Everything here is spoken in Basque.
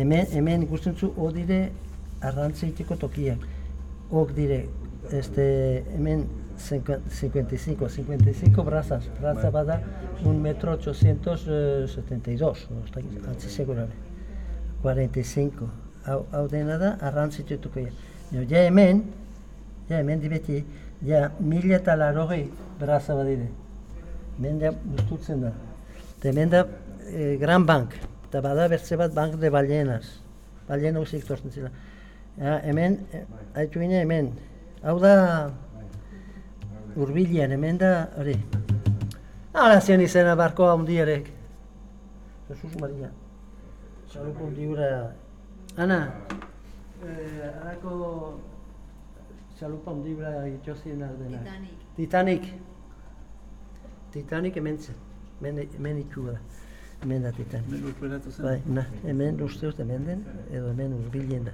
Hemen, hemen ikusten zu, hor dire arrantza egiteko tokiak. Hok dire, este, hemen 55, 55 brazas. Braza bada un metro 872, no, ez dakit, antzi segurare. 45. Hau, hau dena da. Jo, ja hemen, ja hemen dibeti, ja mila eta larogei braza badire. Hemen da gustutzen da. Hemen da eh, Gran Bank, eta bada bertze bat Bank de Ballenas. Ballena uzik tortzen zila. Ja, hemen, eh, haitu gine hemen, hau da urbilian, hemen da, hori. Hala zian izena barkoa hundiarek. Jesus Maria. Txaluko hundiura. Ana, eh, harako txalupa hundiura itxozien aldena. Titanic. Titanic. Titanic hemen zen. Hemen, hemen itxua da. Hemen da Titanic. Hemen lurperatu zen. Bai, na, hemen uste dut hemen den, edo hemen urbilen da.